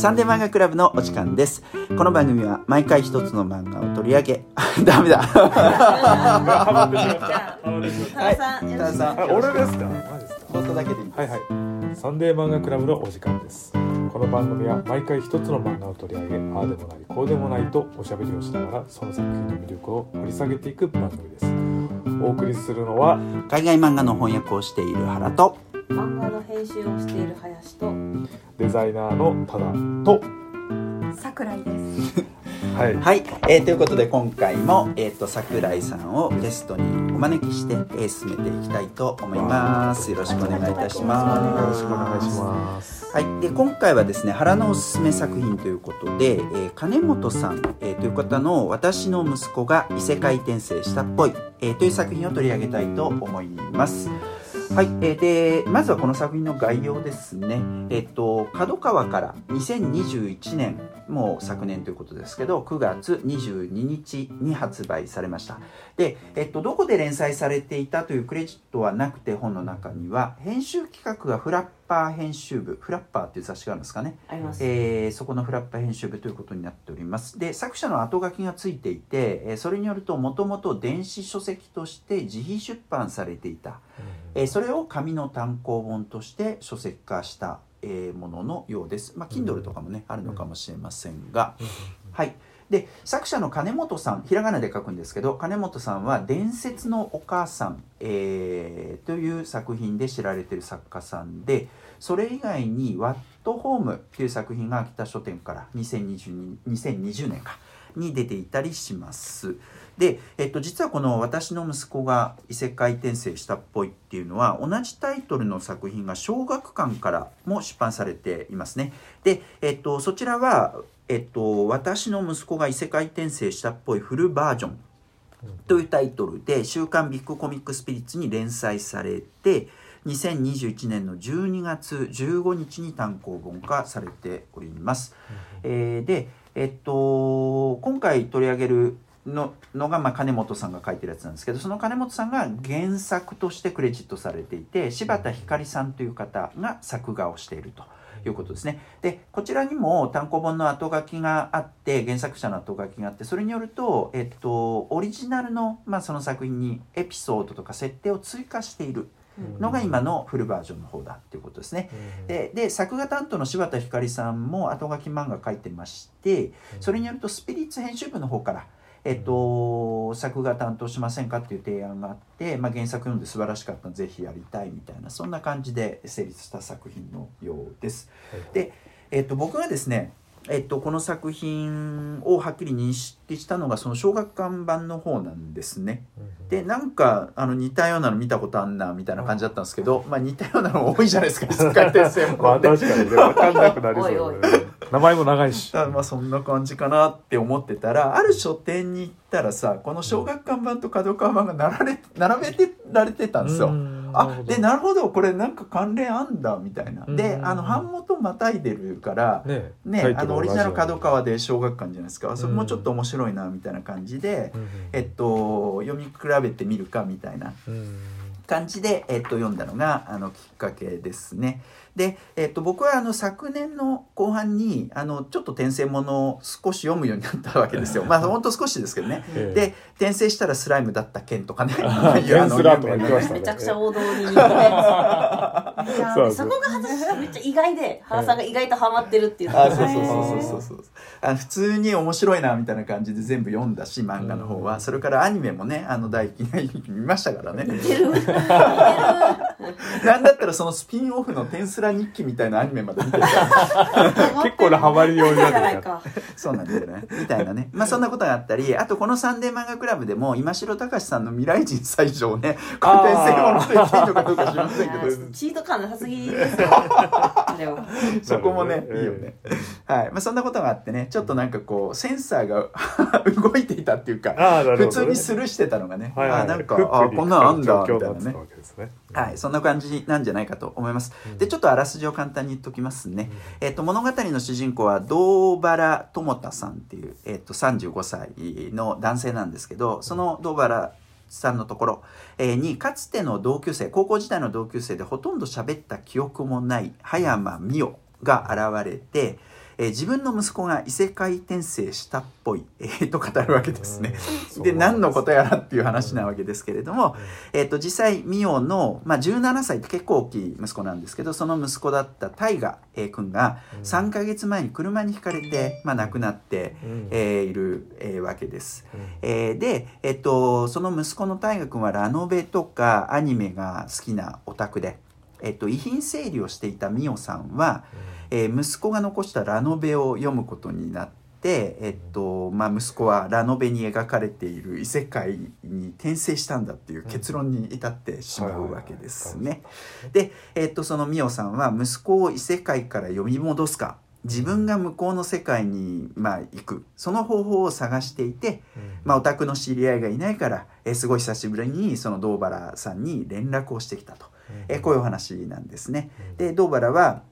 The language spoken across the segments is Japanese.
サンデー漫画クラブのお時間です。この番組は毎回一つの漫画を取り上げ、ダメだ。ハマってしまったじゃあハマってしまっ田中さん。俺ですかマジですか本当だけでいい。はいはいサンデー漫画クラブのお時間ですこの番組は毎回一つの漫画を取り上げああでもないこうでもないとおしゃべりをしながらその作品の魅力を掘り下げていく番組ですお送りするのは海外漫画の翻訳をしている原と、漫画の編集をしている林とデザイナーのタダと桜井です。はいはい、えーということで今回も、えー、と桜井さんをゲストにお招きして、えー進めていきたいと思います。よろしくお願いいたします。よろしくお願いしますはい、で今回はですね原のおすすめ作品ということで、えー金本さん、えーという方の「私の息子が異世界転生したっぽい」えーという作品を取り上げたいと思います。はい、えーでまずはこの作品の概要ですね。えっ、と角川から2021年もう昨年ということですけど9月22日に発売されました。で、えっと、どこで連載されていたというクレジットはなくて本の中には編集企画がフラッパー編集部フラッパーっていう雑誌があるんですかね、あります。えーそこのフラッパー編集部ということになっておりますで作者の後書きがついていて、えーそれによるともともと電子書籍として自費出版されていた、えーそれを紙の単行本として書籍化した、えーもののようです。まあ Kindle とかもね、あるのかもしれませんが、はい。で作者の金本さんひらがなで書くんですけど金本さんは「伝説のお母さん」えーという作品で知られている作家さんでそれ以外に「ワットホーム」という作品が秋田書店から2022 2020年かに出ていたりします。で、えっと、実はこの「私の息子が異世界転生したっぽい」っていうのは同じタイトルの作品が小学館からも出版されていますね。で、えっと、そちらは、えっと、私の息子が異世界転生したっぽいフルバージョンというタイトルで「週刊ビッグコミックスピリッツ」に連載されて2021年の12月15日に単行本化されております。えーで、えっと、今回取り上げるののが、まあ、金本さんが書いてるやつなんですけどその金本さんが原作としてクレジットされていて柴田ひかりさんという方が作画をしていると。いうことですね。で、こちらにも単行本の後書きがあって、原作者の後書きがあって、それによると、えっと、オリジナルの、まあ、その作品にエピソードとか設定を追加しているのが今のフルバージョンの方だっていうことですね。でで作画担当の柴田ひかりさんも後書き漫画書いてましてそれによるとスピリッツ編集部の方から、えっと、作画担当しませんかっていう提案があって、まあ、原作読んで素晴らしかったのでぜひやりたいみたいなそんな感じで成立した作品のようです。で、えっと、僕がですねえっと、この作品をはっきり認識したのがその小学館版の方なんですね。でなんかあの似たようなの見たことあんなみたいな感じだったんですけど、まあ、似たようなの多いじゃないですか異世界転生もまあ確かにね分かんなくなりそうだね。名前も長いし。まあそんな感じかなって思ってたらある書店に行ったらさこの小学館版と角川版が並べ並べてられてたんですよ。うんあでなるほど。これなんか関連あんだみたいな。でうん。あの版元またいでるから。ねねあのオリジナル角川で小学館じゃないですか。それもうんちょっと面白いなみたいな感じで、うん。えっと、読み比べてみるかみたいなうん。感じで、えっと、読んだのがあのきっかけですね。で、えっと、僕はあの昨年の後半にあのちょっと転生ものを少し読むようになったわけですよ。まあほんと少しですけどね。ええで転生したらスライムだった件とかね。スラーとか言ってましたねめちゃくちゃ王道に似てるやつ。いやそうそこがめっちゃ意外で、原さんが意外とハマってるっていう。あそうそうそうそうそう そうあ普通に面白いなみたいな感じで全部読んだし漫画の方は、それからアニメもねあの第一期見ましたからね似てる。似てる。なんだったらそのスピンオフの「テンスラ日記」みたいなアニメまで見てた 結構なハマりようになじゃないってるか。そうなんですよね。みたいなね。まあそんなことがあったり、あとこのサンデー漫画クラブでも、今城隆さんの未来人最上をね、この転生ものと言っていいのかどうか知りませんけど、チート感なさすぎですよ。あれは。そこもね、いいよね。はい。まあそんなことがあってね、ちょっとなんかこう、センサーが動いていたっていうか、ね普通にスルーしてたのがね、はいはいあなんかあにこんなのあんだ、みたいなねねはい、そんな感じなんじゃないかと思います。うんで、ちょっとあらすじを簡単に言っときますね。えっと、物語の主人公は堂原智太さんっていう、えっと、35歳の男性なんですけどその堂原さんのところえーにかつての同級生高校時代の同級生でほとんど喋った記憶もない葉山美代が現れて、えー自分の息子が異世界転生したっぽい、えーと語るわけですね。うん。で何のことやらっていう話なわけですけれども、えっと実際ミオの、まあ、17歳って結構大きい息子なんですけどその息子だったタイガえー君がうん。3ヶ月前に車にひかれて、まあ、亡くなって、うん。えーいる、えーわけです。うん。えーで、えっと、その息子の大河君はラノベとかアニメが好きなオタクで、えっと、遺品整理をしていたミオさんは、えー息子が残したラノベを読むことになって、えっとまあ、息子はラノベに描かれている異世界に転生したんだっていう結論に至ってしまうわけですね。で、えっと、そのミオさんは息子を異世界から呼び戻すか自分が向こうの世界に、まあ、行く。その方法を探していて、まあ、お宅の知り合いがいないから、えーすごい久しぶりにその堂原さんに連絡をしてきたと、えーこういうお話なんですね。で堂原は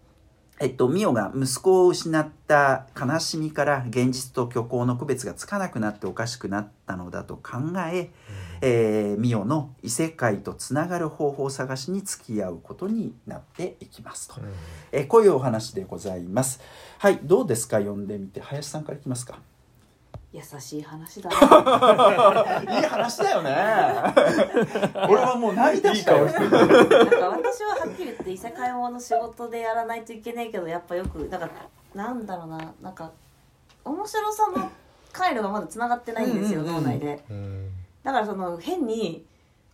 えっと、ミオが息子を失った悲しみから現実と虚構の区別がつかなくなっておかしくなったのだと考ええーミオの異世界とつながる方法を探しに付き合うことになっていきますと、えーこういうお話でございます。はいどうですか？読んでみて。林さんからいきますか？優しい話だ いい話だよね。俺はもう涙したよいい顔なんか私ははっきり言って異世界ものの仕事でやらないといけないけどやっぱよくなんかなんだろうななんか面白さの回路がまだつながってないんですよ、うん。うんうん脳内で。うん。だからその変に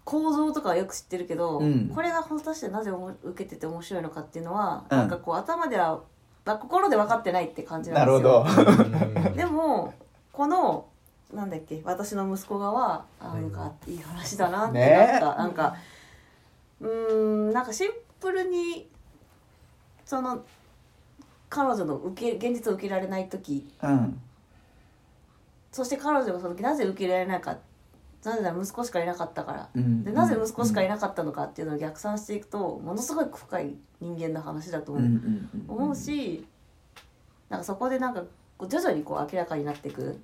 構造とかはよく知ってるけど、うん。これが果たしてなぜおも受けてて面白いのかっていうのは、うん。なんかこう頭ではまあ心で分かってないって感じななんるですほよど。でもこのなんだっけ私の息子がはあうんなんかいい。話だなってねなった、なんかうーんなんかシンプルにその彼女の受け現実を受けられない時。うん。そして彼女がその時なぜ受け入れられないかなぜなら息子しかいなかったから。うん。でなぜ息子しかいなかったのかっていうのを逆算していくとものすごい深い人間の話だと思うしなんかそこでなんかこう徐々にこう明らかになっていく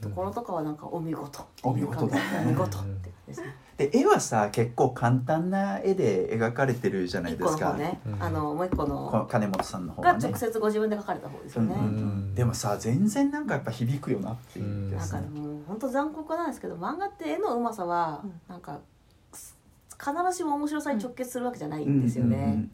ところとかはなんかお見事。お見事だ。ねお見事って感じですね。で絵はさ結構簡単な絵で描かれてるじゃない一個のですか方ね、うん。あのもう一個このの金本さんの方ががね直接ご自分で書かれた方ですよね、うんでもさ全然なんかやっぱ響くよなっていううん。なんかも本当残酷なんですけど漫画って絵のうまさはうん。なんか必ずしも面白さに直結するわけじゃないんですよね、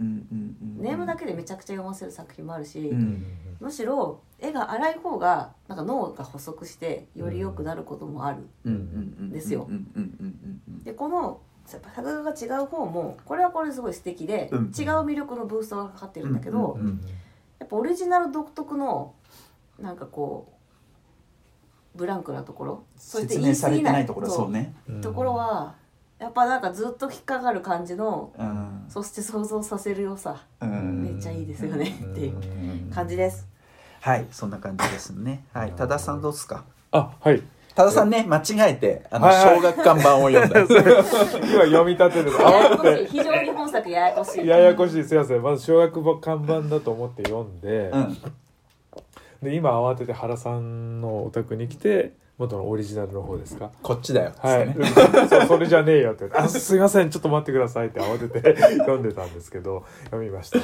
ネームだけでめちゃくちゃ読ませる作品もあるし、うん。むしろ絵が荒い方がなんか脳が補足してより良くなることもある、うんですよ。でこの作画が違う方もこれはこれですごい素敵で、うん違う魅力のブーストがかかってるんだけど、やっぱオリジナル独特のなんかこうブランクなところそして説明されてないところはやっぱなんかずっと引っかかる感じのうん。そして想像させる良さうん。めっちゃいいですよねっていううん感じです。はいそんな感じですね。はい多田さんどうですか？あはい。多田さんね間違えてあの小学館版を読んだ。今読み立てる。やや慌てこしい非常に本作ややこしい。てややこしい。すいません。まず小学看板だと思って読んで、うん。で今慌てて原さんのお宅に来て元のオリジナルの方ですか？こっちだよ。はい、そうそれじゃねえよって。あすいませんちょっと待ってくださいって慌てて読んでたんですけど読みました。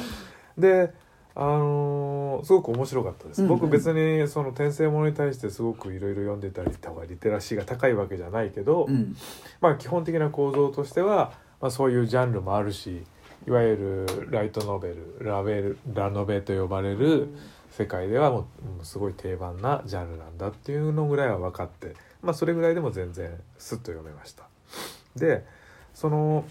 であのーすごく面白かったです、うんうん。僕別にその転生ものに対してすごくいろいろ読んでたりとかリテラシーが高いわけじゃないけど、うん。まあ基本的な構造としては、まあ、そういうジャンルもあるしいわゆるライトノベルラベルラノベと呼ばれる世界ではもうすごい定番なジャンルなんだっていうのぐらいは分かって、まあ、それぐらいでも全然スッと読めました。でその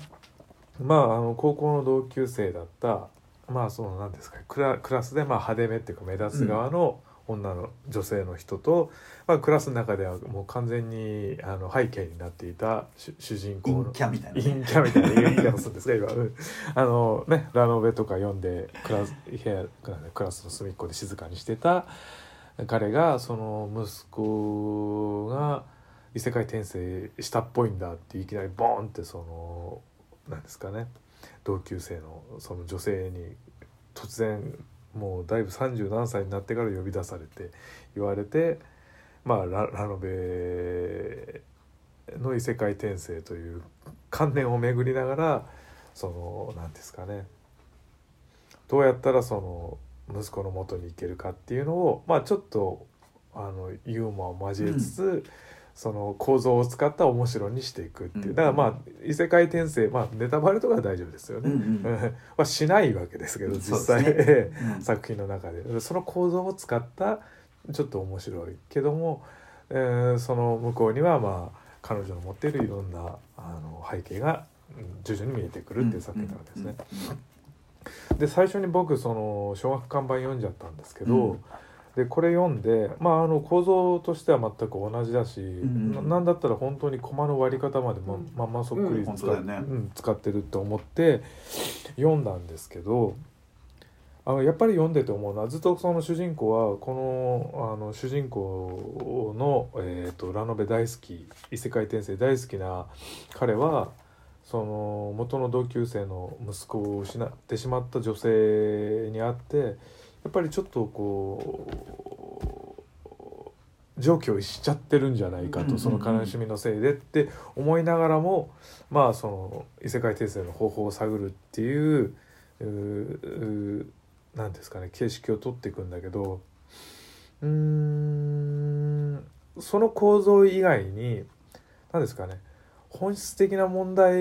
まああの高校の同級生だったまあその何ですかクラクラスでまあ派手めっていうか目立つ側の女の女性の人と、まあ、クラスの中ではもう完全にあの背景になっていた主主人公の陰キャみたいなね。陰キャみたいな言い方するんですか今うん。あのねラノベとか読んでクラス部屋クラスの隅っこで静かにしてた彼がその息子が異世界転生したっぽいんだっていきなりボーンってそのなんですかね同級生のその女性に突然もうだいぶ30何歳になってから呼び出されて言われてまあララノベの異世界転生という観念を巡りながらその何ですかね。どうやったらその息子の元に行けるかっていうのをまあちょっとあのユーモアを交えつつ、その構造を使った面白にしていくっていう、うんだからまあ異世界転生まあネタバレとかは大丈夫ですよね、うんうん。はしないわけですけど実際、そうでうん。作品の中で。その構造を使ったちょっと面白いけども、えーその向こうにはまあ彼女の持っているいろんなあの背景がうん徐々に見えてくるっていう作品なわけですね。で最初に僕その小学館版読んじゃったんですけど、うんでこれ読んで、まあ、あの構造としては全く同じだし、ん。ななんだったら本当にコマの割り方までも、うん。まんまそっくりうん。使,、本当だよね。うん使ってると思って読んだんですけどあのやっぱり読んでて思うのはずっとその主人公はこのあの主人公の、えー、とラノベ大好き異世界転生大好きな彼はその元の同級生の息子を失ってしまった女性に会ってやっぱりちょっとこう常軌を逸しちゃってるんじゃないかとその悲しみのせいでって思いながらもまあその異世界転生の方法を探るっていうううなんですかね形式を取っていくんだけどうーんその構造以外に何ですかね本質的な問題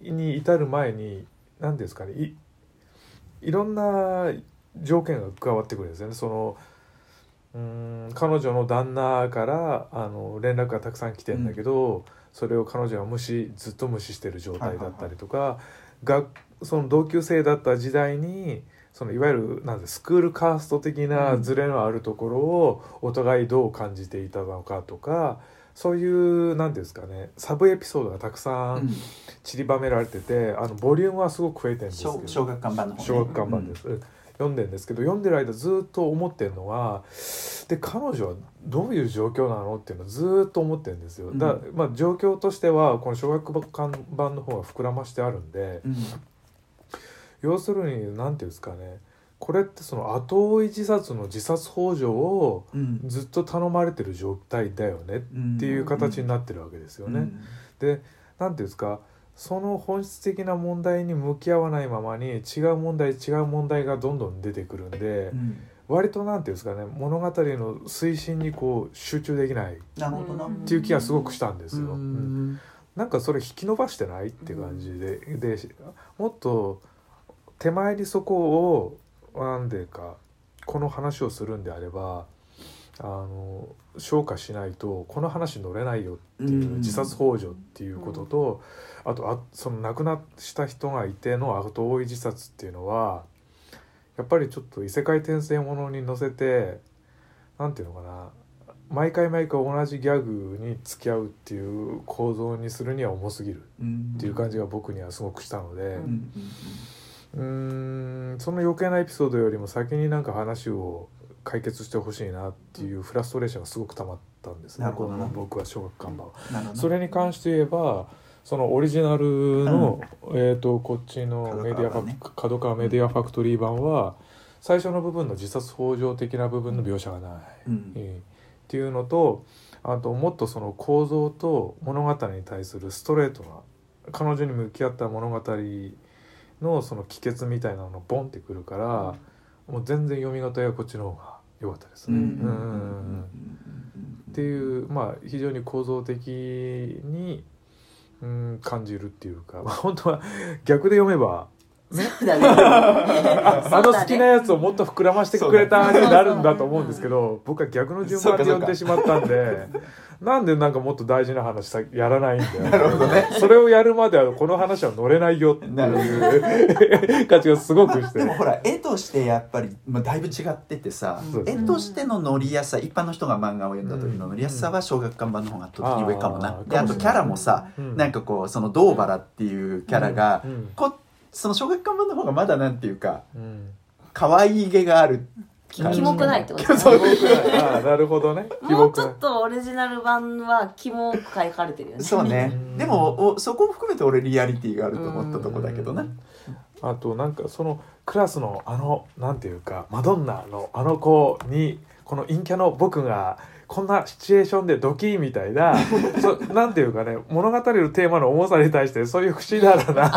に至る前に何ですかねいいろんな条件が加わってくるんですよね。そのうーん彼女の旦那からあの連絡がたくさん来てんだけど、それを彼女は無視ずっと無視してる状態だったりとか、がその同級生だった時代にそのいわゆるなんでスクールカースト的なズレのあるところをお互いどう感じていたのかとかそういう何ですかねサブエピソードがたくさうん。ん散りばめられててあのボリュームはすごく増えてるんですけど。小小学館版の方ね。小学館版です、読んでんですけど読んでる間ずっと思ってるのはで彼女はどういう状況なのっていうのをずっと思ってるんですよ。だまあ、状況としてはこの小学館版の方が膨らましてあるんでうん。要するに何ていうんですかねこれってその後追い自殺の自殺幇助をうん。ずっと頼まれてる状態だよねっていう形になってるわけですよね。で何ていうんですかその本質的な問題に向き合わないままに違う問題違う問題がどんどん出てくるんでうん。割と何ていうんですかね物語の推進にこう集中できないっていう気がすごくしたんですよ。なんかそれ引き伸ばしてないっていう感じで,、でもっと手前にそこをなんでかこの話をするんであればあの消化しないとこの話乗れないよっていううん。自殺幇助っていうことと、あとあその亡くなった人がいての後追い自殺っていうのはやっぱりちょっと異世界転生ものに乗せてなんていうのかな毎回毎回同じギャグに付き合うっていう構造にするには重すぎるっていう感じが僕にはすごくしたのでうん。うんうーんその余計なエピソードよりも先になんか話を解決してほしいなっていうフラストレーションがすごく溜まったんですねなるほどな僕は小学館版は。それに関して言えばそのオリジナルの、えー、とこっちのメディアファ角川版ね角川メディアファクトリー版は最初の部分の自殺幇助的な部分の描写がない、うん。えーっていうのとあともっとその構造と物語に対するストレートな彼女に向き合った物語のその帰結みたいなのがボンってくるから、もう全然読み方やこっちの方が良かったですね。うんうんうんうんうんっていうまあ非常に構造的に、うん、感じるっていうか、まあ、本当は逆で読めばね。あの好きなやつをもっと膨らましてくれたになるんだと思うんですけど僕は逆の順番で読んでしまったんでなんでなんかもっと大事な話さやらないんだよ。なるほどね。それをやるまではこの話は乗れないよってなるほいう感じがすごくして。でもほら絵としてやっぱり、まあ、だいぶ違っててさ、ね。としての乗りやすさ一般の人が漫画を読んだ時の乗りやすさは小学館版の方が圧倒的に上かもな、であとキャラもさ、うん。なんかこうその堂原っていうキャラが、うん。うんこその小学館版の方がまだなんていうかうん。可愛いげがあるキモくないってこと？で すそう。ねああなるほどね。もうちょっとオリジナル版はキモく書かれてるよね。そうね。うん。でもおそこも含めて俺リアリティがあると思ったとこだけどなあとなんかそのクラスのあのなんていうかマドンナのあの子にこの陰キャの僕がこんなシチュエーションでドキーみたいな そなんていうかね物語のテーマの重さに対してそういう不思議だな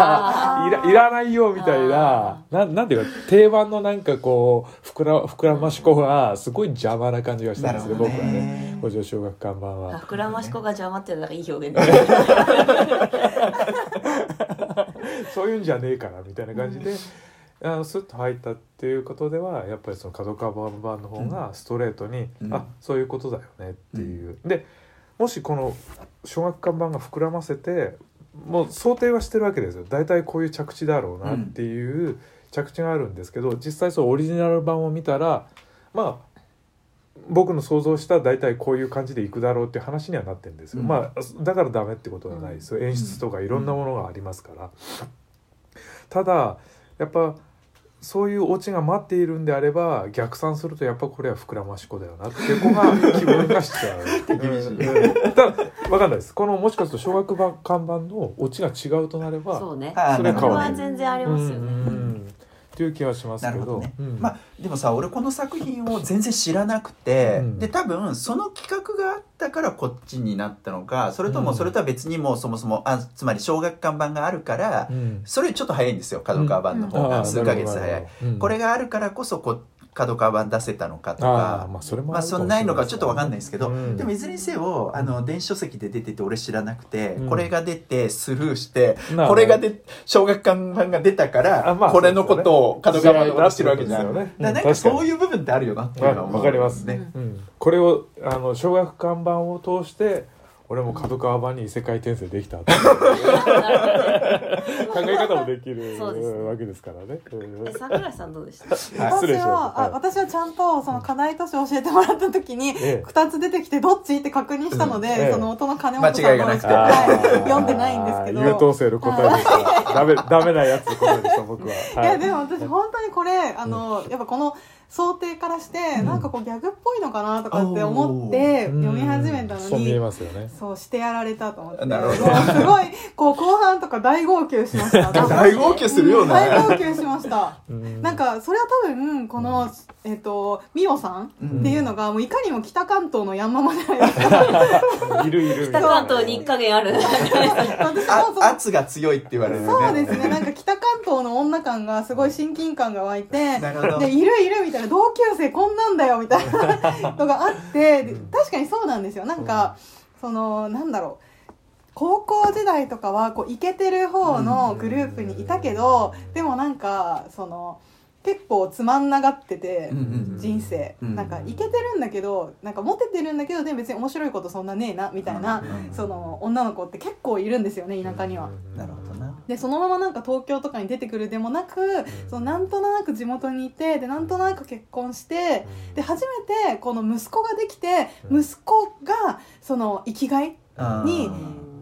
あいらいらないよみたいあななんなんていうか定番のなんかこう膨ら膨らまし子がすごい邪魔な感じがしたんですね僕はね。五条小学看板あは。膨らまし子が邪魔っていうのがいい表現だ そういうんじゃねえからみたいな感じで、あのスッと入ったっていうことではやっぱりその角川バンバンの方がストレートに、うん。あそういうことだよねっていう、でもしこの小学館版が膨らませてもう想定はしてるわけですよ。大体こういう着地だろうなっていう着地があるんですけど実際そうオリジナル版を見たらまあ僕の想像した大体こういう感じでいくだろうっていう話にはなってるんですよ、うん。まあだからダメってことはないですよ、演出とかいろんなものがありますから、ただやっぱそういうオチが待っているんであれば逆算するとやっぱこれは膨らまし子だよなっていう子が気分がしちゃう厳しいうん。ただ分かんないです。このもしかすると小学版看板のオチが違うとなればそうね。それなるほどは全然ありますようんねうんっていう気はしますけど。なるほどね、うん。まあでもさ俺この作品を全然知らなくて、うん。で多分その企画があったからこっちになったのかそれとうん。もそれとは別にもうそもそもあつまり小学館版があるから、うん。それちょっと早いんですよ角川版の方が、数ヶ月早い、これがあるからこそこ角川版出せたのかとかまあそれもまあそんないのかちょっとわかんないですけど、うん。でもいずれにせよあの電子書籍で出てて俺知らなくて、うん。これが出てスルーして、まあ。これがで小学館版が出たから、あまあこれのことを角川版のことしてるわけじゃん、ね。だなんかそういう部分ってあるよなっていうのはわかります。ね、うん、これをあの小学館版を通して俺も角川版に異世界転生できた。考え方もできるそうですね。わけですからね。うんえ桜井さんどうでした？はい。失私礼しは、あはい。私はちゃんとその課題図書教えてもらった時にええ。2つ出てきてどっち？って確認したので、うん。ええ。その音の金本さんの間違いがなくて。はい読んでないんですけど。優等生の答えでした。ダメダメなやつの答えでした僕は。い。やでも私本当にこれあの、やっぱこの想定からして、ん。なんかこうギャグっぽいのかなとかって思ってうん。読み始めたのそう見えに、ますよね。そうしてやられたと思って。なるほど。すごいこう後半とか大号泣しました。大号泣するような、大号泣しました。うん。なんかそれは多分この、えっ、とミオさんっていうのがもういかにも北関東のヤンママじゃないで。いるいる。北。関東に一加減ある。私あもそう。圧が強いって言われるよそうですね。なんか北関東の女感がすごい親近感が湧いてなるほど。でいるいるみたいな同級生こんなんだよみたいなのがあってで確かにそうなんですよ。なんか、そのなんだろう。高校時代とかはこうイケてる方のグループにいたけどでもなんかその結構つまんながってて、うんうん人生、うん。なんかイケてるんだけどなんかモテてるんだけどでも別に面白いことそんなねえなみたいな、うんその女の子って結構いるんですよね田舎には。なるほどなでそのままなんか東京とかに出てくるでもなく、そのなんとなく地元にいてでなんとなく結婚してで初めてこの息子ができてうん。息子がその生きがいに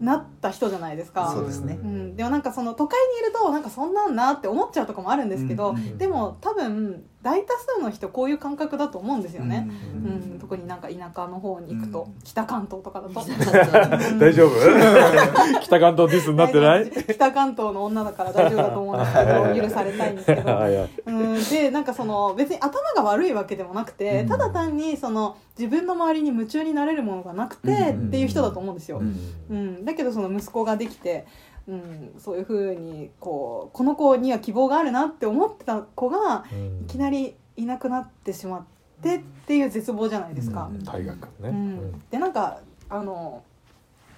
なった人じゃないですか。そうですね。うん、でもなんかその都会にいるとなんかそんなんなって思っちゃうとこもあるんですけど、うん。うん。でも多分大多数の人こういう感覚だと思うんですよね、ううん。ん特になんか田舎の方に行くと、うん。北関東とかだと。大丈夫？北関東ディスになってない？北関東の女だから大丈夫だと思うんですけど 許されたいんですけど。うん。でなんかその別に頭が悪いわけでもなくて、うん。ただ単にその自分の周りに夢中になれるものがなくて、うん。っていう人だと思うんですよ、うん。うんだけどその息子ができて、うん、そういうふうにこうこの子には希望があるなって思ってた子がいきなりいなくなってしまってっていう絶望じゃないですか。うん。大学ね。うん。でなんかあの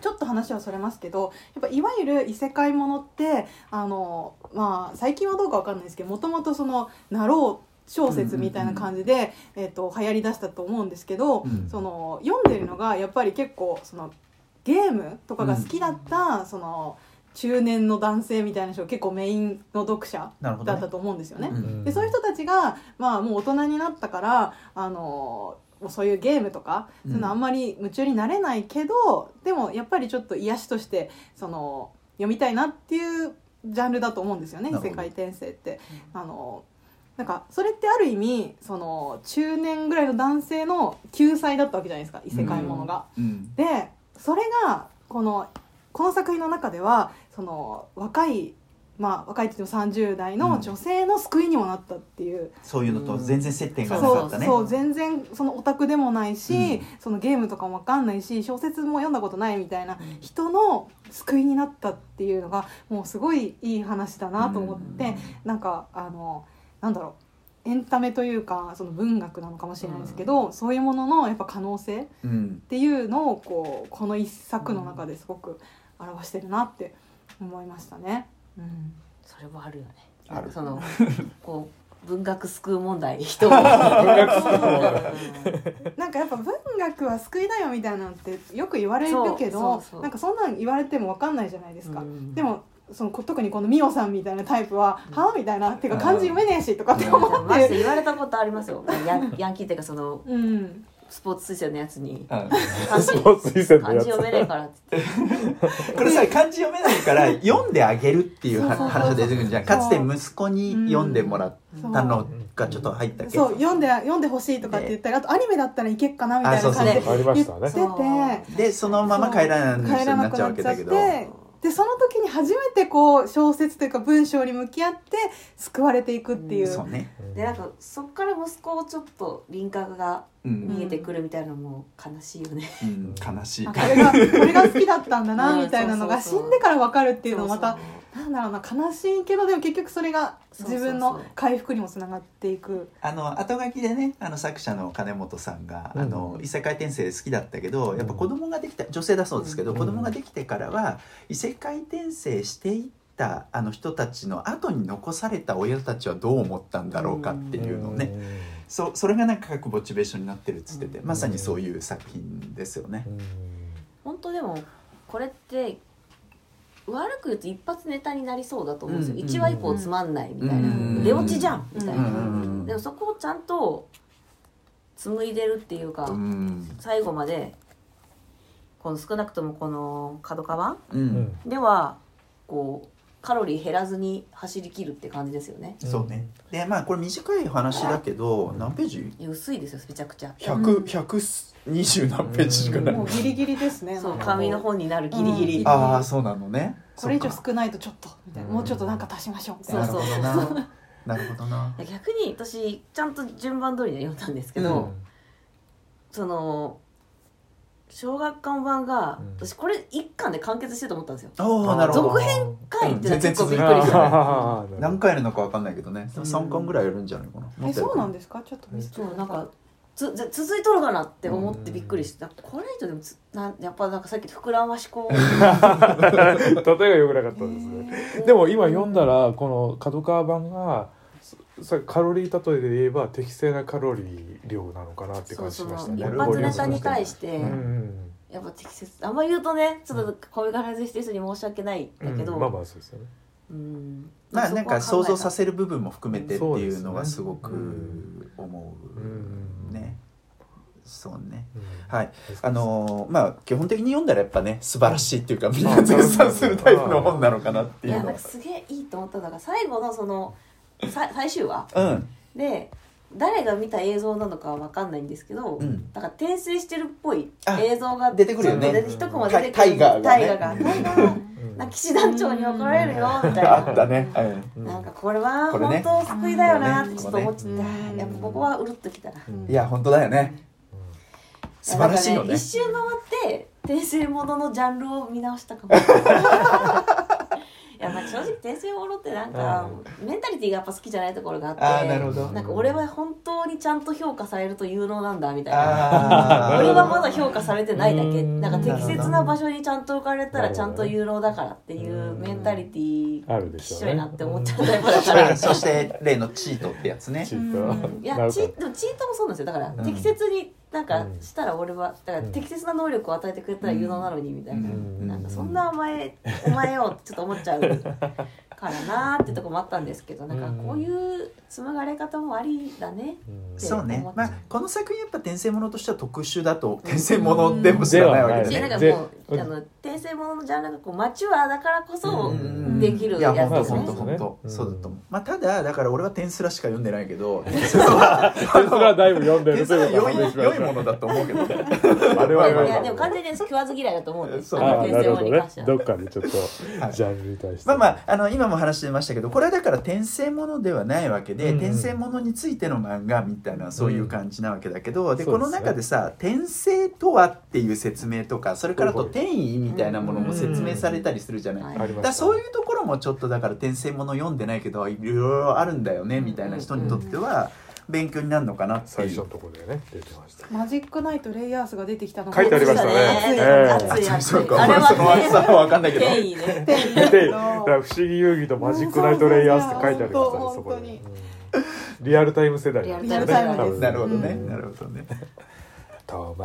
ちょっと話はそれますけどやっぱいわゆる異世界ものってあの、まあ、最近はどうかわかんないですけどもともとその「なろう」小説みたいな感じで、えっと流行りだしたと思うんですけど、うん。その読んでるのがやっぱり結構そのゲームとかが好きだった、その中年の男性みたいな人が結構メインの読者だったと思うんですよね。うん。でそういう人たちが、まあ、もう大人になったからあのそういうゲームとかそういうのあんまり夢中になれないけど、でもやっぱりちょっと癒しとしてその読みたいなっていうジャンルだと思うんですよね異世界転生って。あのなんかそれってある意味その中年ぐらいの男性の救済だったわけじゃないですか異世界ものが。うん。でそれがこのこの作品の中ではその若いまあ、若いって言っても30代の女性の救いにもなったっていう、そういうのと全然接点がなそうかったね。そう全然そのオタクでもないし、うん。そのゲームとかも分かんないし小説も読んだことないみたいなうん。人の救いになったっていうのがもうすごいいい話だなと思って、なんかあのなんだろうエンタメというかその文学なのかもしれないですけど、そういうもののやっぱ可能性っうん。ていうのをこうこの一作の中ですごく表してるなって思いましたね。うん。それもあるよね。ある。その こう文学救う問題人を。なんかやっぱ文学は救いだよみたいなのってよく言われるけどそうそうそう。なんかそんなん言われても分かんないじゃないですか、うん。でもそのこ特にこのミオさんみたいなタイプは「うん。はあ?」みたいな「てかうん。漢字読めねえし」とかって思っマジでて、言われたことありますよ。ヤンヤンキーっていうかそのうん、スポーツ推薦のやつにうん。漢字スポーツ推薦の漢字やつ読めねえからって言って。これさ漢字読めないから読んであげるっていう話が出てくるじゃん。かつて息子に読んでもらったのがちょっと入ったけ？どそう。読んで読んでほしいとかって言ったりあとアニメだったらいけっかなみたいな感じで言ってしたねて。でそのまま帰らない人になっちゃうわけだけどでその時に初めてこう小説というか文章に向き合って救われていくっていう、そうね、でなんかそっから息子をちょっと輪郭がうん見えてくるみたいなのも悲しいよね、うん、悲しい。あこれがこれが好きだったんだなうんみたいなのが死んでから分かるっていうのもまたそうなんだろうな悲しいけどでも結局それが自分の回復にもつながっていく。あの後書きでねあの作者の金本さんが、あの異世界転生好きだったけどやっぱ子供ができた女性だそうですけど、うん。子供ができてからは異世界転生していったあの人たちの後に残された親たちはどう思ったんだろうかっていうのをね、そそれがなんか書くモチベーションになってるっつってて、うん。まさにそういう作品ですよね。本当でもこれって悪く言うと一発ネタになりそうだと思うんですよ、うん1話以降つまんないみたいな、うん出落ちじゃんみたいな、うんうんでもそこをちゃんと紡いでるっていうか、うん。最後までこの少なくともこの角カバううんん。ではこうカロリー減らずに走り切るって感じですよね。そうね。でまあこれ短い話だけど何ページ？いや薄いですよめちゃくちゃ ?100 120何ページしかない、もうギリギリですね。そう紙の本になるギリギリ、うん。ああそうなのね。これ以上少ないとちょっとみたいな。うん。もうちょっとなんか足しましょうみたいな。なるほどな。なるほどな。逆に私ちゃんと順番通りには読んだんですけど、うん。その小学館版が、うん。私これ一巻で完結してると思ったんですよ。おおなるほど。続編回ってのは結構びっくりした、あー 何回やるのかわかんないけどね。3巻ぐらいやるんじゃないかな。もえっとやるかそうなんですか？ちょっと見せてそうなんかつぜ続いとるかなって思ってびっくりして、これ以上でもつなやっぱなんかさっき膨らましこう。例えが良くなかったんですね。でも今読んだらこの角川版がさカロリー例えで言えば適正なカロリー量なのかなって感じしましたね。一発ネタに対して、うんうんやっぱ適切。あんま言うとねちょっと声が外してる人に申し訳ないんだけど、うん。まあまあそうですよね。うん。まあなんか想像させせる部分も含めてっていうのはすごく思うんうね。そうね。うん。はい。あのーまあ基本的に読んだらやっぱね素晴らしいっていうかみんな絶賛するタイプの本なのかなっていやいうの。はなんかすげえいいと思ったのが最後のそのさ最終話？うん。で誰が見た映像なのかは分かんないんですけど、うん。なんか転生してるっぽいあ映像が出てくるよね。ちょっと出て一コマ出てくるタイガーがね。タイガーがタイガーが。うん。なんか騎士団長に怒られるよみたいな。あったね。うん。うんなんかこれはこれね。本当救いだよなってちょっと思っちゃって、うんやっぱここはうるっときたな、うん。いや本当だよね。素晴らしいよね。なんか一周回って転生もののジャンルを見直したかも。い やまあ正直転生ものってなんか、メンタリティーがやっぱ好きじゃないところがあってあーなるほど。なんか俺は本当にちゃんと評価されると有能なんだみたいな。俺はまだ評価されてないだけ。うん。なんか適切な場所にちゃんと置かれたらちゃんと有能だからっていうメンタリティあるー一でしょうね。緒いなって思っちゃうタイプだから。そして例のチートってやつね。チート。いやチーでもチートもそうなんですよ。だから、うん。適切になんかうん。したら俺はだから適切な能力を与えてくれたら有能なのにみたいな、うん。なんかそんなお前お前よってちょっと思っちゃうからなーってとこもあったんですけどなんかこういう紡がれ方もありだねうんそうね。まあこの作品やっぱ転生ものとしては特殊だと転生ものでも知らないわけしでねなんかもうあの転生もののジャンルがこうマチュアだからこそうん。できるいややつですね。そうだと思う。まあただだから俺はテンスラしか読んでないけどテスラだいぶ読んでるということはテスラ読み読みものだと思うけど。ねあれはいやでも完全に食わず嫌いだと思うんですそう。ああなるほどね。どっはかでちょっとはい。ジャンルに対して。まあまああの今も話してましたけどこれはだから転生ものではないわけで、うんうん。転生ものについての漫画みたいなそういう感じなわけだけど、うですね。この中でさ転生とはっていう説明とかそれからあと転移みたいなものも説明されたりするじゃない、はいありましただからそういうところもちょっとだから転生もの読んでないけどいろいろあるんだよねみたいな人にとっては勉強になるのかなっていう。最初のところでね出てました。マジックナイトレイヤースが出てきたのが書いてありましたね。ねええ。熱い熱い。そうか。あれはその熱さは分かんないけど。権威ね。でだから不思議遊戯とマジックナイトレイヤースって書いてありましたねうんそこにう。んリアルタイム世代リアルねタイムなるほどね、うんなるほどね止ま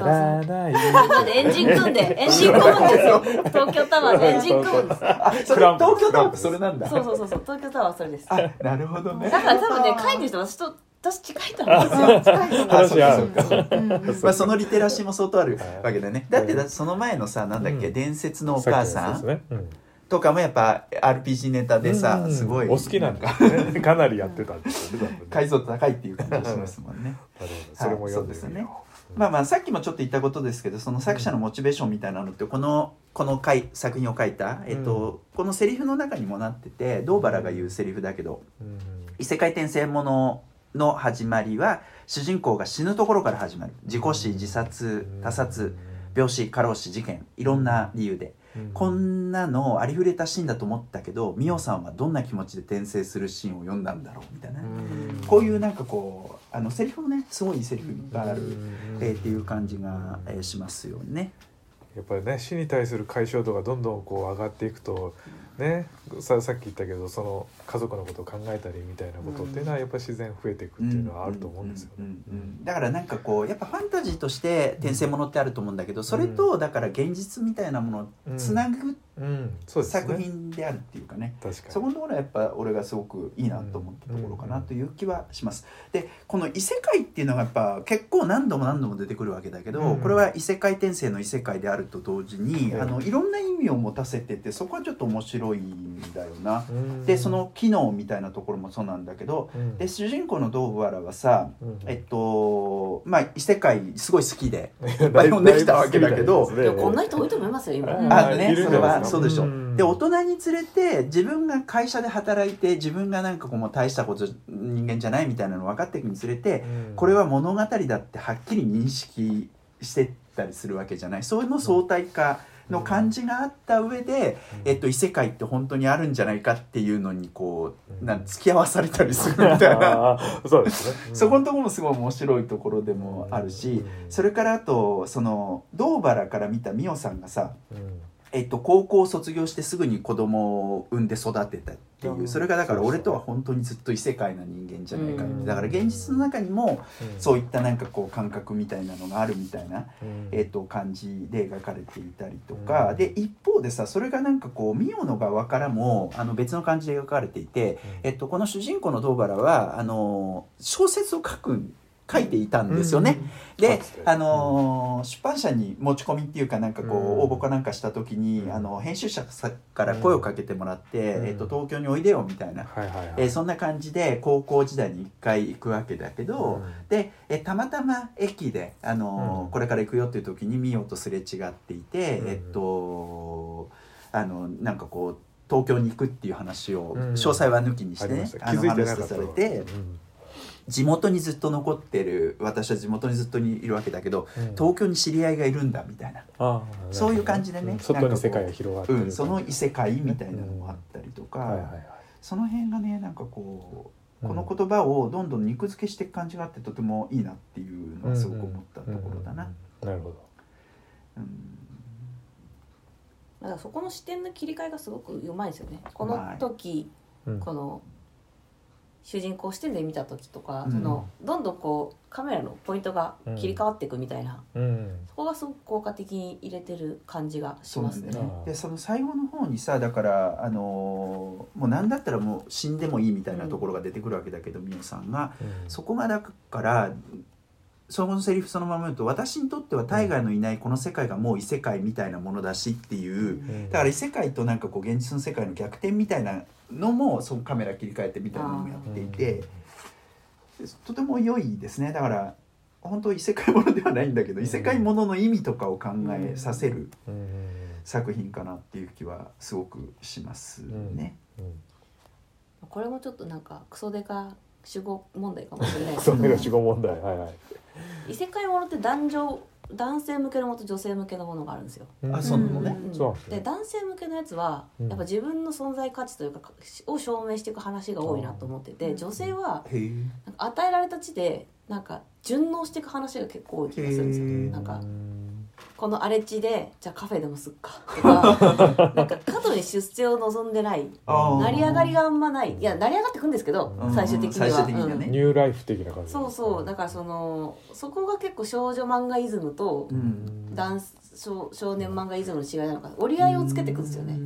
らない。なんでエンジン組んでエンジン組むんですよ。東京タワーでエンジン組むんです東京タワークランプそれなんだ。そうそうそうそう東京タワーはそれです。あなるほどね。だから多分ね書いてる人私と私近いと思うんですよ。そう。かそうか。うん。まあ、そのリテラシーも相当あるはいわけだね。だってだその前のさなんだっけ、うん。伝説のお母さんとかもやっぱ RPG ネタでさ、うん。すごい。お好きなんだねか。なりやってたんですよね解像度高いってい。う感じがしますもんねなるほどそれも読んでみようはいまあまあさっきもちょっと言ったことですけどその作者のモチベーションみたいなのってこのこの回作品を書いた、えっとこのセリフの中にもなってて堂原が言うセリフだけどうん。異世界転生ものの始まりは主人公が死ぬところから始まる。自己死自殺他殺病死過労死事件いろんな理由で。うんこんなのありふれたシーンだと思ったけどミオさんはどんな気持ちで転生するシーンを読んだんだろうみたいな、うん。こういうなんかこうあのセリフもねすごいいいセリフがある、うん。えーっていう感じが、えーしますよね。やっぱりね死に対する解消度がどんどんこう上がっていくとねささっき言ったけどその家族のことを考えたりみたいなことっていうのはやっぱり自然増えていくっていうのはあると思うんですよね。だからなんかこうやっぱファンタジーとして転生ものってあると思うんだけどそれとだから現実みたいなものをつなぐ。作品であるっていうかね。確かに。そこのところはやっぱ俺がすごくいいなと思ったところかなという気はします。でこの異世界っていうのがやっぱ結構何度も何度も出てくるわけだけど、うんこれは異世界転生の異世界であると同時に、うんあのいろんな意味を持たせててそこはちょっと面白いんだよな。うんでその機能みたいなところもそうなんだけどうん。で主人公のドーバラはさ、うん。えっとまあ異世界すごい好きで いいっぱい読んできたわけだけどいやこんな人多いと思いますよ今。うん。あねそれはそうでしょ。うん。で大人に連れて自分が会社で働いて自分がなんかこうもう大したこと人間じゃないみたいなの分かっていくにつれてうん。これは物語だってはっきり認識してったりするわけじゃない。そういうの相対化の感じがあった上で、うん。えっと、異世界って本当にあるんじゃないかっていうのにこううん。なん付き合わされたりするみたいな。そうですね。うん。そこのところもすごい面白いところでもあるし、それからあとその堂原から見た美桜さんがさ、うんえっと、高校を卒業してすぐに子供を産んで育てたっていううん。それがだから俺とは本当にずっと異世界な人間じゃないかうん。だから現実の中にもうん。そういったなんかこう感覚みたいなのがあるみたいな、うん。えっと、感じで描かれていたりとか、うん。で一方でさそれがなんかこうミオの側からもあの別の感じで描かれていて、えっと、この主人公の堂原はあの小説を書く書いていたんですよね。でかつて、あのー出版社に持ち込みっていうかなんかこう、うん。応募かなんかした時に、うん。あの編集者から声をかけてもらって、うん。えっと東京においでよみたいな、はいはいはい。えーそんな感じで高校時代に一回行くわけだけど、で、えたまたま駅で、あのーうん。これから行くよっていう時にミオとすれ違っていて、うん。えっとあのなんかこう東京に行くっていう話を、うん。詳細は抜きにしてねした。気づいてあの話されて。地元にずっと残ってる私は地元にずっといるわけだけどうん。東京に知り合いがいるんだみたいな、そういう感じでねん外に世界が広がってるうん、その異世界みたいなのもあったりとか、はいはいはい。その辺がねなんかこううん。この言葉をどんどん肉付けしていく感じがあってとてもいいなっていうのはすごく思ったところだな。なるほど。うん。だからそこの視点の切り替えがすごくうまいですよね。この時うん。この主人公視点で見た時とか、うん。そのどんどんこうカメラのポイントが切り替わっていくみたいな、うん。そこがすごく効果的に入れてる感じがしますね。んだよねうんでその最後の方にさだからあのーもう何だったらもう死んでもいいみたいなところが出てくるわけだけど美桜さんが。うん。そこがだからそのセリフそのまま言うと私にとっては大河のいないこの世界がもう異世界みたいなものだしっていううん。だから異世界となんかこう現実の世界の逆転みたいなのもそのカメラ切り替えてみたいなのもやっていてとても良いですね。だから本当異世界ものではないんだけど異世界ものの意味とかを考えさせる作品かなっていう気はすごくしますね。うん。これもちょっとなんかクソデカ主語問題かもしれないですそけどれが主語問題。はいはい 異世界ものって男女男性向けのものと女性向けのものがあるんですよ。あそうなのね。で男性向けのやつはうん。やっぱ自分の存在価値というかを証明していく話が多いなと思ってて女性はへえ。なんか与えられた地でなんか順応していく話が結構多い気がするんですよなんかこの荒れ地でじゃあカフェでもすっか。とかなんか過度に出世を望んでない。成り上がりがあんまない。いや成り上がってくんですけどうん。最終的には。最終的にはね。うん。ニューライフ的な感じ。そうそう。だからそのそこが結構少女漫画イズムとうん。男少少年漫画イズムの違いなのか折り合いをつけていくんですよね。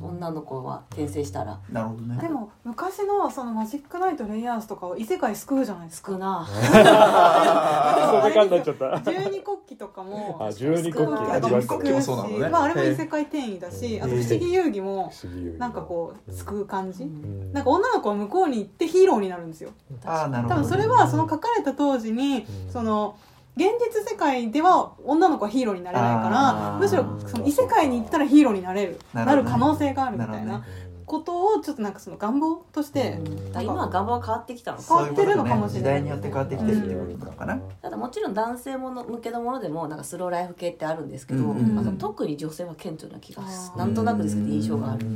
女の子は転生したら。なるほどね。でも昔のそのマジックナイトレイヤースとかは異世界救うじゃないですか。少な。そうでかになっちゃった。十二国旗とかもあ十二国旗。あ十二国旗もそうなのね。まああれも異世界転移だしあと不思議遊戯もなんかこう救う感じ。うん。なんか女の子は向こうに行ってヒーローになるんですよ。あーなるほど多分それはその書かれた当時にうん。その現実世界では女の子はヒーローになれないからむしろその異世界に行ったらヒーローになれる。なる可能性があるみたいな。なるほことをちょっとなんかその願望として今は願望は変わってきたの変わってるのかもしれない。時代によって変わってきてるっていうことかな。ただもちろん男性もの向けのものでもなんかスローライフ系ってあるんですけど、うん。うん。あの特に女性は顕著な気がなんとなくですけど印象がある。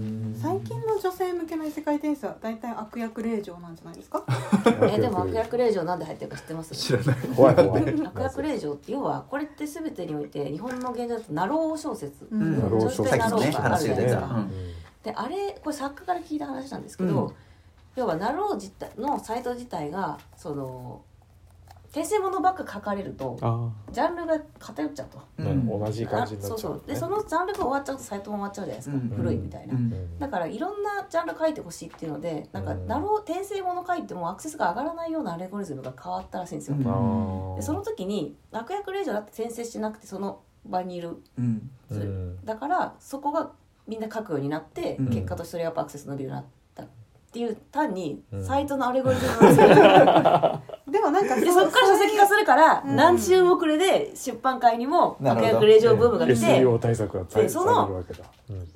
最近の女性向けの異世界転生は大体悪役令嬢なんじゃないですか？えでも悪役令嬢なんで入ってるか知ってます？知らない。怖い怖い。悪役令嬢って要はこれって全てにおいて日本の現状だとなろう小説、うん。小説家になろうねがあるじゃないですか、話が出たであれこれ作家から聞いた話なんですけど、うん。要はなろう自体のサイト自体がその転生ものばっか書かれるとあジャンルが偏っちゃうと。うん。同じ感じになっちゃそうそう。でそのジャンルが終わっちゃうとサイトも終わっちゃうじゃないですか、うん。古いみたいな、うん。うん。だからいろんなジャンル書いてほしいっていうのでなんかうん。なろう転生もの書いてもアクセスが上がらないようなアルゴリズムが変わったらしいんですよ、でその時に悪役令嬢だって転生してなくてその場にいる。うん。うんだからそこがみんな書くようになって、うん。結果としてそれがやっぱアクセス伸びるようになったっていう単にうん。サイトのアレゴリズムなんで もなんかでそこから書籍化するから、うん何週遅れで出版界にも悪役令嬢ブームが来てでその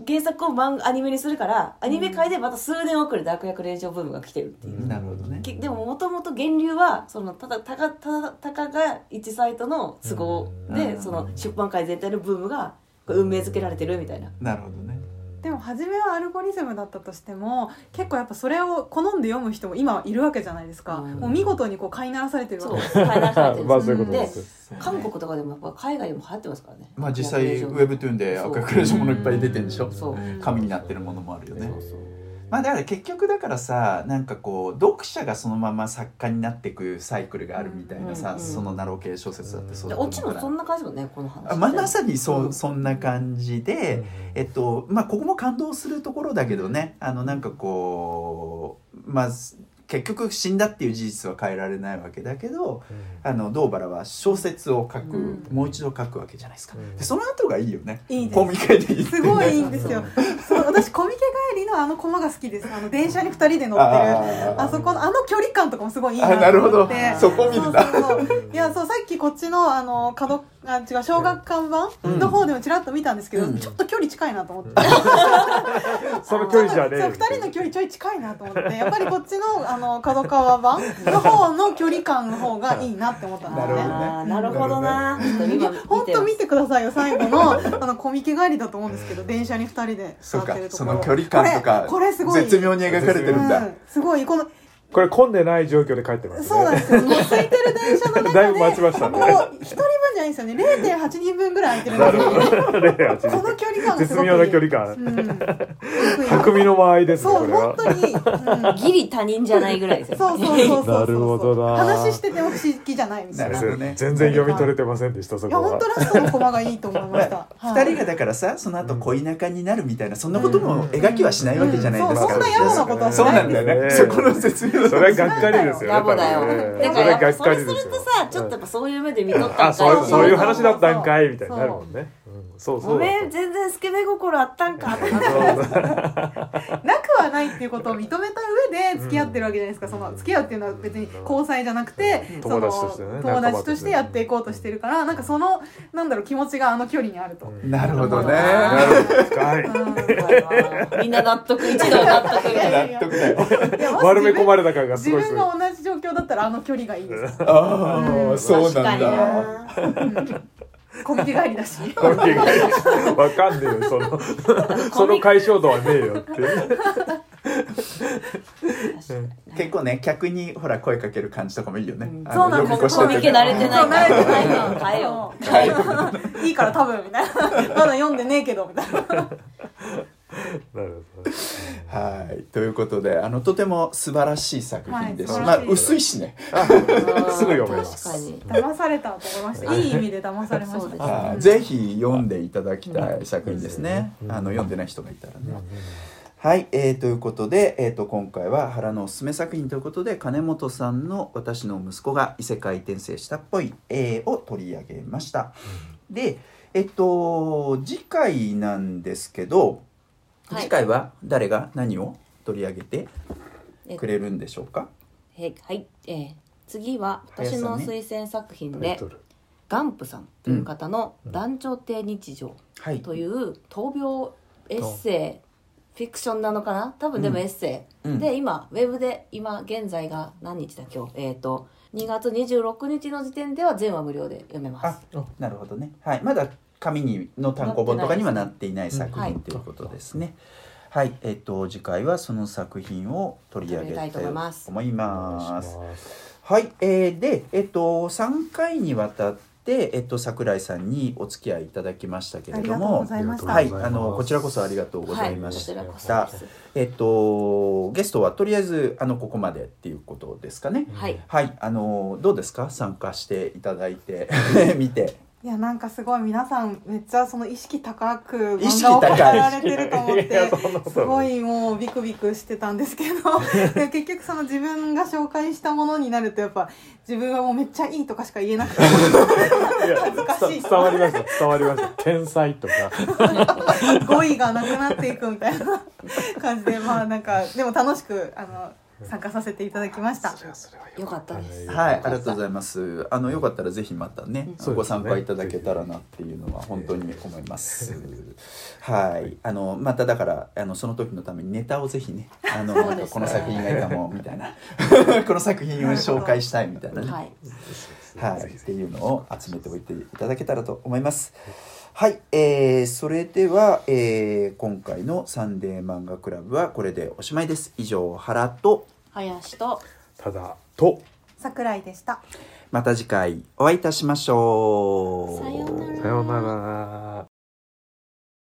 原作を漫画アニメにするからアニメ界でまた数年遅れで悪役令嬢ブームが来てるっていう、なるほどね。けでももともと源流はそのただたかただたかが一サイトの都合で、うん。その出版界全体のブームが運命づけられてるみたいな、なるほどね。でも初めはアルゴリズムだったとしても結構やっぱそれを好んで読む人も今はいるわけじゃないですか、うん。もう見事にこう飼いならされてるわそうけです。変えられてる。んまあですよそういうことでです。韓国とかでもやっぱ海外でも流行ってますからね。まあ実際ウェブトゥーンで赤くれるものいっぱい出てるんでしょ。紙になってるものもあるよね。そう。そうまあだから結局だからさなんかこう読者がそのまま作家になっていくサイクルがあるみたいなさ、うんそのナロー系小説だってそうでだと思うから。オチもそんな感じよねこのまあまさにそう、うん。そんな感じで、えっとまあここも感動するところだけどねあのなんかこうまあ結局死んだっていう事実は変えられないわけだけどあの堂原は小説を書く、うん。もう一度書くわけじゃないですか、うん。でその後がいいよね。いいです。コミケでいいすごいいいんですよ。そう私コミケ帰りのあのコマが好きです。あの電車に2人で乗ってるああそこのあの距離感とかもすごいいいなあなるほど。と思ってそこ見るなそうそうそう。いやそうさっきこっちのあの角あ違う小学館版？の方でもちらっと見たんですけど、うん。ちょっと距離近いなと思って、その距離じゃねえそう2人の距離ちょい近いなと思って。やっぱりこっちのあの角川版の方の距離感の方がいいなって思ったんですね。なるほどね。あーなるほどな。本当見てくださいよ最後のあのコミケ帰りだと思うんですけど電車に2人でそ座ってるところ。その距離感とかこれこれすごい。絶妙に描かれてるんだ、うん、すごいこのこれ混んでない状況で帰ってますね。そうなんですよ。もう空いてる電車の中で だいぶ待ちましたね。もう一人分じゃないんですよね。0.8人分ぐらい空いてるんですよこの距離感がすごくいい。絶妙な距離感。うん。匠の間合いですねそうこれは。本当に、うん、ギリ他人じゃないぐらいですよそうそうそうそうそう。なるほどな。話してても不思議じゃないみたいな。なね。全然読み取れてませんでしたそいやこは本当ラストのコマがいいと思いました、二人がだからさその後恋仲になるみたいなそんなことも描きはしないわけじゃないですか、うん。そうそんな野暮なことはしそうなんだよね、ねそこの説明 それはがっかりですよねラボだよ。だからやっぱそれすよ。するとさちょっとやっぱそういう目で見とったんかあそういうそういう話だったんかいみたいになるもんね。う。んそうそうごめんだ全然スケベ心あったんかとかなくはないっていうことを認めた上で付き合ってるわけじゃないですか、その付き合うっていうのは別に交際じゃなくて、友達としてね友達としてやっていこうとしてるからなんかそのなんだろう気持ちがあの距離にあると、うん。なるほどね。みんな納得一同納得。いやいやいや納得だよ丸め込まれた感がす自ごいする分が同じ状況だったらあの距離がいいですあうんあそうなん確かにだな小麦帰りだし。わかんねえよその その解消度はねえよって。結構ね客にほら声かける感じとかもいいよね、うん。あそうなんですコミケ慣れてないそう慣れてないから。変えよう。変えよ いいから多分みたいな。まだ読んでねえけどみたいな なるほど。はい。ということであのとても素晴らしい作品です、はいまあ薄いしね。すぐ読めます。確かに。騙されたと思いましたいい意味で騙されましたはい。ぜひ読んでいただきたい作品ですね、うん。あの読んでない人がいたらね、うん。はい、えーということで、えー、と今回は原のおすすめ作品ということで金本さんの「私の息子が異世界転生したっぽい」えーを取り上げました。でえっと次回なんですけど、はい。次回は誰が何を取り上げてえくれるんでしょうか？へはい、えー次は私の推薦作品で、タイトル。ガンプさんという方の「うん。団長亭日常はい」という闘病エッセイフィクションなのかな？多分でもエッセイ、うん。で今ウェブで今現在が何日だ今日？えっ、と2月26日の時点では全話無料で読めまあすなるほどね、はい、まだ紙にの単行本とかにはななっていない作はい品ということですね。はい、えっと次回はその作品を取り上げたいと思います。はい、えーで、えっと、3回にわたって、えっと、桜井さんにお付き合いいただきましたけれども、はい、あの、こちらこそありがとうございましはい、こちらこそた。ですえっと、ゲストはとりあえず、あの、ここまでっていうことですかね。はい。はい、あの、どうですか？参加していただいて、見て。いやなんかすごい皆さんめっちゃその意識高く漫画を語られてると思ってすごいもうビクビクしてたんですけど。で 結局その自分が紹介したものになるとやっぱ自分はもうめっちゃいいとかしか言えなくて。恥ずかしい伝わりました。伝わりました。天才とか。語彙がなくなっていくみたいな感じでまあなんかでも楽しくあの参加させていただきました。それはそれはよかった。です。はい、ありがとうございます。あのよかったらぜひまたね、ご参加いただけたらなっていうのは本当に思います。はい、あのまただからあのその時のためにネタをぜひね、あのこの作品がいいかもみたいな、この作品を紹介したいみたいなね、はい。はい、っていうのを集めておいていただけたらと思います。はい、えー、それでは、えー、今回のサンデー漫画クラブはこれでおしまいです。以上原と林とただと桜井でした。また次回お会いいたしましょう。さようならさようなら